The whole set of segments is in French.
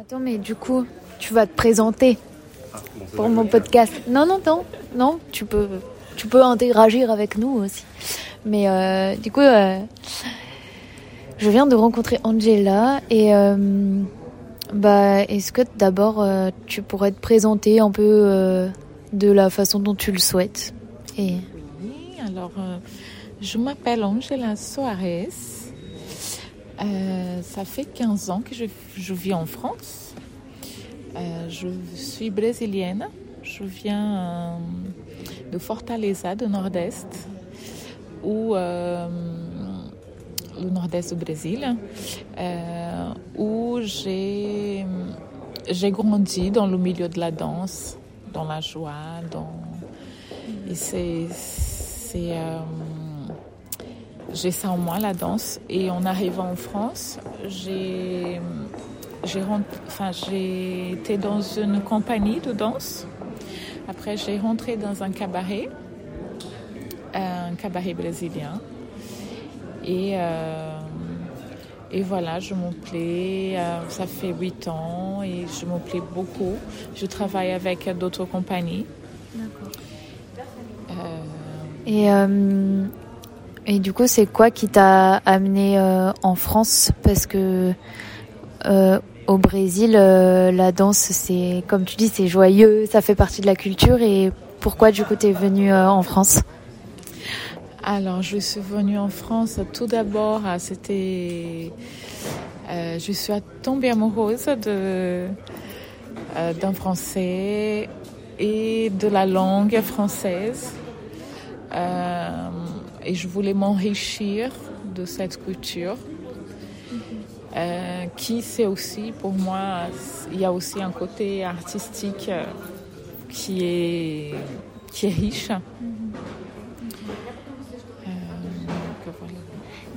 Attends, mais du coup, tu vas te présenter pour mon podcast. Non, non, non, non, tu peux, tu peux interagir avec nous aussi. Mais euh, du coup, euh, je viens de rencontrer Angela et euh, bah, est-ce que d'abord tu pourrais te présenter un peu de la façon dont tu le souhaites et... Oui, alors je m'appelle Angela Soares. Ça fait 15 ans que je, vis en France. je suis brésilienne. Je viens de Fortaleza, de Nord-Est euh, le nord-est du Brésil, euh, où j'ai grandi dans le milieu de la danse, dans la joie, dans c'est euh, j'ai ça en moi la danse et en arrivant en France, j'ai enfin été dans une compagnie de danse. Après j'ai rentré dans un cabaret un cabaret brésilien. Et, euh, et voilà, je me plais. Euh, ça fait huit ans et je me plais beaucoup. Je travaille avec d'autres compagnies. D'accord. Euh, et, et du coup, c'est quoi qui t'a amené en France? Parce que au Brésil, la danse, c'est comme tu dis, c'est joyeux, ça fait partie de la culture. Et pourquoi du coup tu es venu en France? Alors, je suis venue en France tout d'abord, c'était. Euh, je suis tombée amoureuse de, euh, d'un français et de la langue française. Euh, et je voulais m'enrichir de cette culture. qui c'est aussi pour moi, il y a aussi un côté artistique qui est, qui est riche.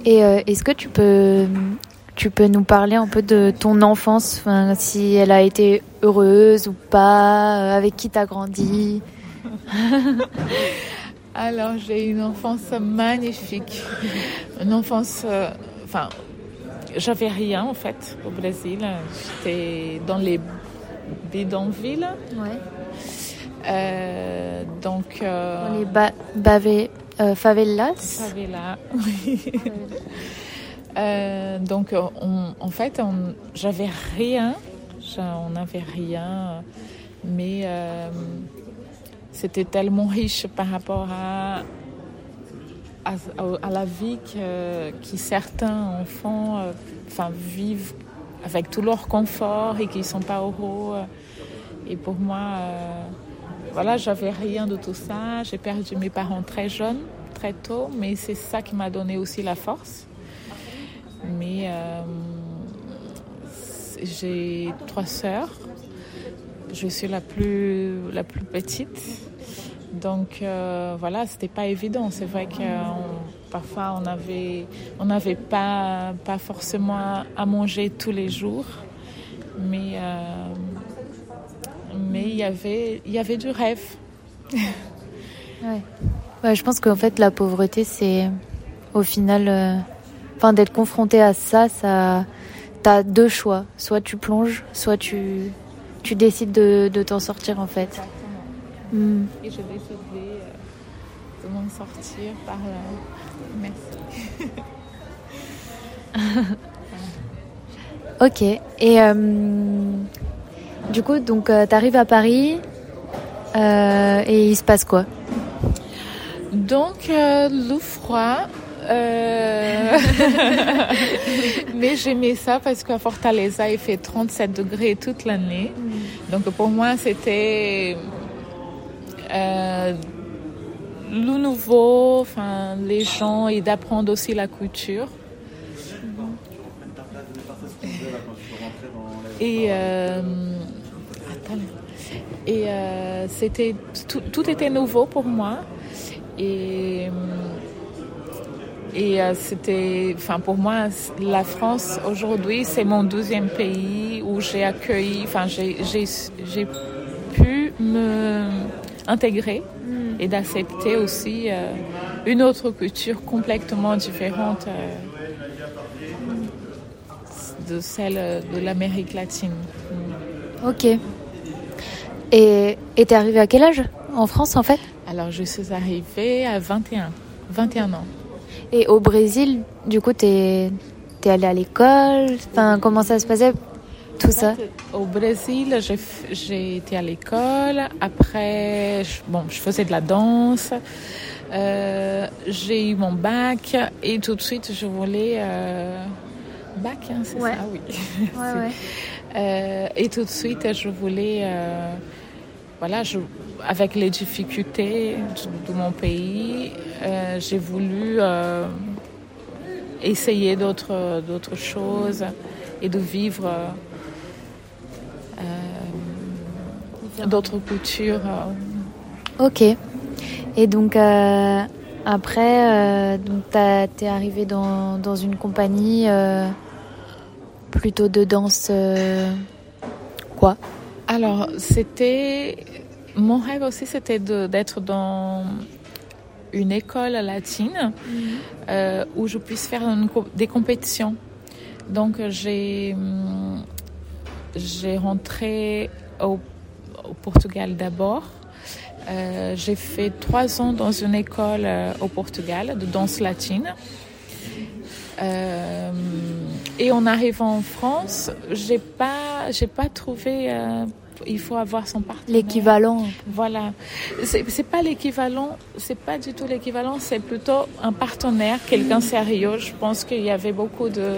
Et euh, est-ce que tu peux, tu peux nous parler un peu de ton enfance, si elle a été heureuse ou pas, euh, avec qui tu as grandi? Alors, j'ai une enfance magnifique. Une enfance. Euh, enfin, j'avais rien en fait au Brésil. J'étais dans les bidonvilles. Ouais. donc. Dans les ba euh, favelas Favela, oui. Euh, donc, en fait, j'avais rien. On n'avait rien. Mais euh, c'était tellement riche par rapport à, à, la vie que, certains enfants enfin, vivent avec tout leur confort et qui ne sont pas heureux. Et pour moi, voilà, j'avais rien de tout ça. J'ai perdu mes parents très jeunes, très tôt, mais c'est ça qui m'a donné aussi la force. Mais euh, j'ai trois sœurs. Je suis la plus, la plus petite. Donc euh, voilà, c'était pas évident. C'est vrai que parfois on avait, on n'avait pas, pas forcément à manger tous les jours, mais euh, mais il y avait, y avait du rêve. ouais. je pense qu'en fait, la pauvreté, c'est au final, euh, enfin, d'être confronté à ça, ça, t'as deux choix. Soit tu plonges, soit tu, tu décides de, de t'en sortir, en fait. Mm. Et j'ai décidé euh, de m'en sortir par. Euh, merci. ok. Et du coup, donc, euh, tu arrives à Paris euh, et il se passe quoi? Donc, euh, le froid. Mais j'aimais ça parce qu'à Fortaleza, il fait 37 degrés toute l'année. Mm. Donc, pour moi, c'était le nouveau, enfin, les gens et d'apprendre aussi la culture. Et et euh, c'était tout, était nouveau pour moi. Et, et euh, c'était, enfin pour moi, la France aujourd'hui, c'est mon deuxième pays où j'ai accueilli, enfin j'ai pu me intégrer et d'accepter aussi euh, une autre culture complètement différente de celles de l'Amérique latine. Ok. Et t'es arrivée à quel âge en France en fait? Alors je suis arrivée à 21, 21 ans. Et au Brésil, du coup, t'es es allée à l'école? Enfin, comment ça se passait? Tout ça? Au Brésil, j'ai été à l'école. Après, je, bon, je faisais de la danse. Euh, j'ai eu mon bac et tout de suite, je voulais euh, bac, hein, c'est ça, oui. Ouais, ouais. Euh, et tout de suite, je voulais, voilà, je, avec les difficultés de, mon pays, j'ai voulu essayer d'autres d'autres choses et de vivre d'autres cultures. Ok. Et donc euh, après, euh, tu es arrivé dans, dans, une compagnie euh, plutôt de danse quoi? Alors c'était mon rêve aussi, c'était d'être dans une école latine mhm. où je puisse faire des compétitions. Donc j'ai j'ai rentré au, au Portugal d'abord euh, j'ai fait trois ans dans une école euh, au Portugal de danse latine. Euh, et en arrivant en France, j'ai pas, j'ai pas trouvé. il faut avoir son partenaire. L'équivalent. Voilà. C'est, c'est pas l'équivalent. C'est pas du tout l'équivalent. C'est plutôt un partenaire, quelqu'un sérieux. Je pense qu'il y avait beaucoup de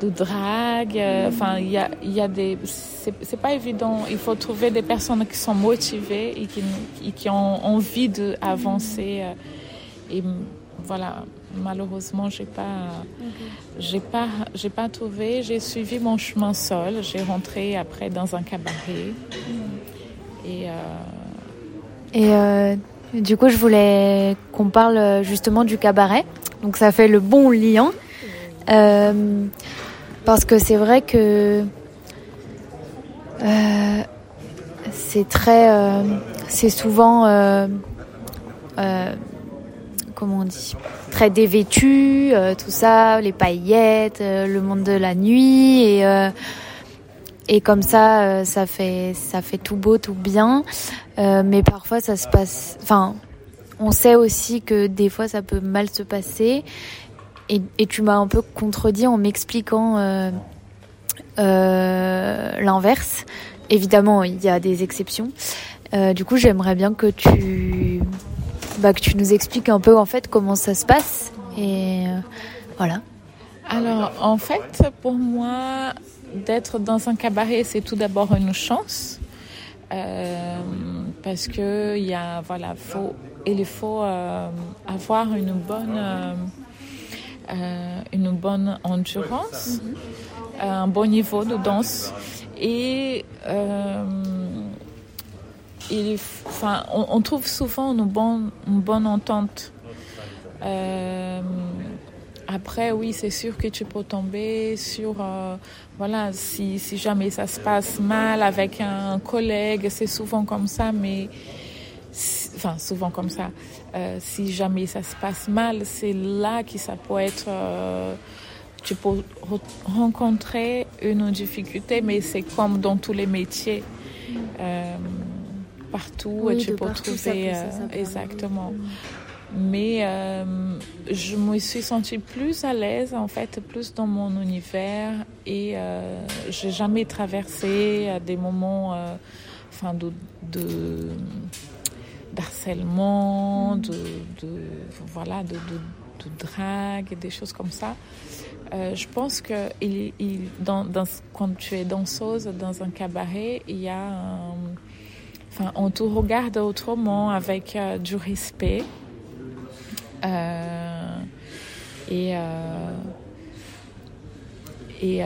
de drague. Euh, enfin, il y a, y a des. C'est pas évident. Il faut trouver des personnes qui sont motivées et qui, qui ont envie d'avancer. Euh, et voilà, malheureusement, j'ai pas, j'ai pas, j'ai pas trouvé. J'ai suivi mon chemin seul. J'ai rentré après dans un cabaret. Et. Euh, et du coup, je voulais qu'on parle justement du cabaret. Donc, ça fait le bon lien. Euh, parce que c'est vrai que euh, c'est très. Euh, c'est souvent. Euh, comment on dit Très dévêtu, tout ça, les paillettes, le monde de la nuit. Et, et comme ça, ça, fait, ça fait tout beau, tout bien. mais parfois, ça se passe. Enfin, on sait aussi que des fois, ça peut mal se passer. Et, tu m'as un peu contredit en m'expliquant euh, euh, l'inverse. Évidemment, il y a des exceptions. Euh, du coup, j'aimerais bien que tu, bah, que tu nous expliques un peu en fait comment ça se passe. Et voilà. Alors, en fait, pour moi, d'être dans un cabaret, c'est tout d'abord une chance. parce que il y a, voilà, faut, il faut avoir une bonne une bonne endurance, un bon niveau de danse et euh, il, enfin, on, trouve souvent une bonne, une bonne entente. Euh, après, oui, c'est sûr que tu peux tomber sur, voilà, si, si jamais ça se passe mal avec un collègue, c'est souvent comme ça, mais enfin souvent comme ça. Euh, si jamais ça se passe mal, c'est là que ça peut être. Euh, tu peux rencontrer une difficulté, mais c'est comme dans tous les métiers. Euh, partout, tu peux trouver. exactement. Mais je me suis sentie plus à l'aise, en fait, plus dans mon univers. Et j'ai jamais traversé des moments enfin, de, de d'harcèlement, de, de, voilà, de, de, drague, des choses comme ça. Euh, je pense que il, il, dans, dans, quand tu es danseuse dans un cabaret, il y a un, enfin, on te regarde autrement avec euh, du respect. Euh, et et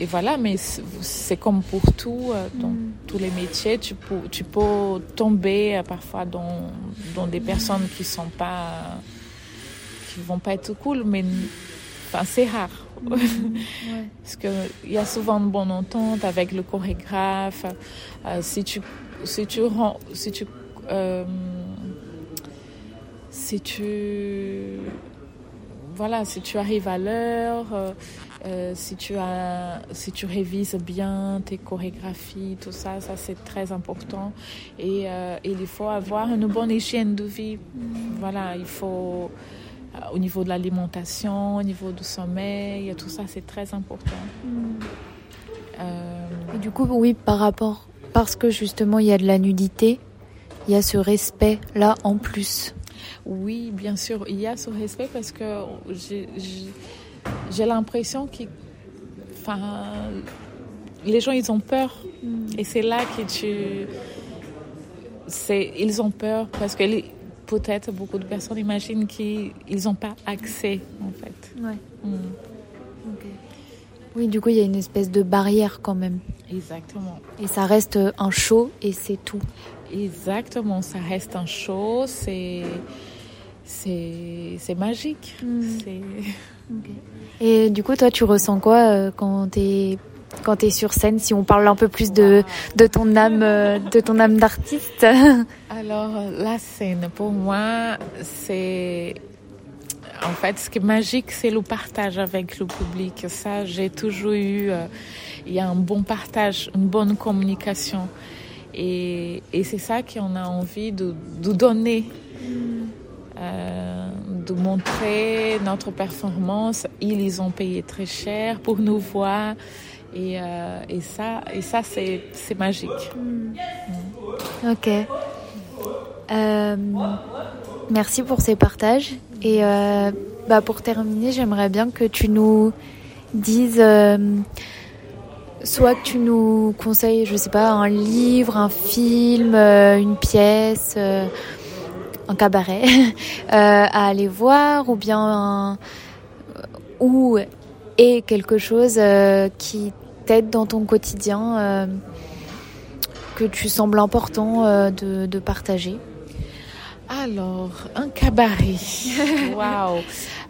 et voilà, mais c'est comme pour tout, euh, dans mm. tous les métiers, tu peux, tu peux tomber euh, parfois dans, dans des personnes qui sont pas, qui vont pas être cool, mais enfin, c'est rare. Mm. Parce qu'il y a souvent une bonne entente avec le chorégraphe. Euh, si tu, si tu, si tu, si tu, voilà, si tu arrives à l'heure Euh, si tu as, si tu révises bien tes chorégraphies, tout ça, ça c'est très important. Et, euh, il faut avoir une bonne hygiène de vie. Voilà, il faut au niveau de l'alimentation, au niveau du sommeil, tout ça c'est très important. Et du coup, oui, par rapport, parce que justement il y a de la nudité, il y a ce respect là en plus. Oui, bien sûr, il y a ce respect parce que j'ai l'impression que les gens, ils ont peur. Mm. Et c'est là que tu... Ils ont peur parce que peut-être beaucoup de personnes imaginent qu'ils n'ont pas accès, en fait. Ouais. Mm. Oui, du coup, il y a une espèce de barrière quand même. Exactement. Et ça reste un show et c'est tout. Exactement, ça reste un show, c'est c'est magique. Mm. Et du coup, toi, tu ressens quoi euh, quand t'es quand tu es sur scène, si on parle un peu plus de, de ton âme euh, de ton âme d'artiste Alors la scène pour moi c'est en fait ce qui est magique c'est le partage avec le public. Ça j'ai toujours eu euh, il y a un bon partage, une bonne communication et, et c'est ça qu'on a envie de, de donner. Euh, de montrer notre performance. Ils ont payé très cher pour nous voir. Et, euh, et ça, et ça c'est, c'est magique. Mm. Ok. Euh, merci pour ces partages. Et bah pour terminer, j'aimerais bien que tu nous dises soit que tu nous conseilles, je sais pas, un livre, un film, une pièce, un cabaret euh, à aller voir ou bien un, ou est quelque chose euh, qui t'aide dans ton quotidien euh, que tu sembles important de, de, partager? Alors, un cabaret. Waouh.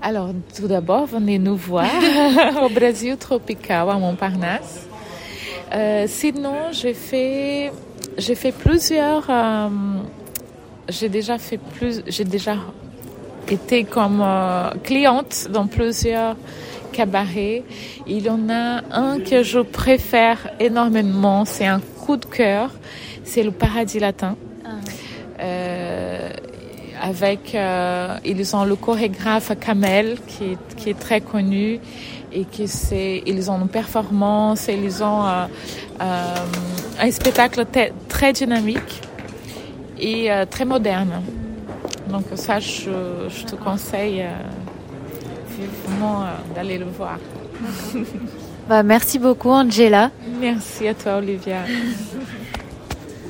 Alors, tout d'abord, venez nous voir au Brésil tropical à Montparnasse. sinon, j'ai fait, j'ai fait plusieurs j'ai déjà fait plus, j'ai déjà été comme euh, cliente dans plusieurs cabarets. Il y en a un que je préfère énormément, c'est un coup de cœur, c'est le Paradis Latin. Ah. Euh, avec, euh, ils ont le chorégraphe Kamel qui est, qui est très connu et qui c'est, ils ont une performance, ils ont un spectacle très dynamique et euh, très moderne. Donc ça, je, te conseille euh, vivement euh, d'aller le voir. bah, merci beaucoup Angela. Merci à toi Olivia.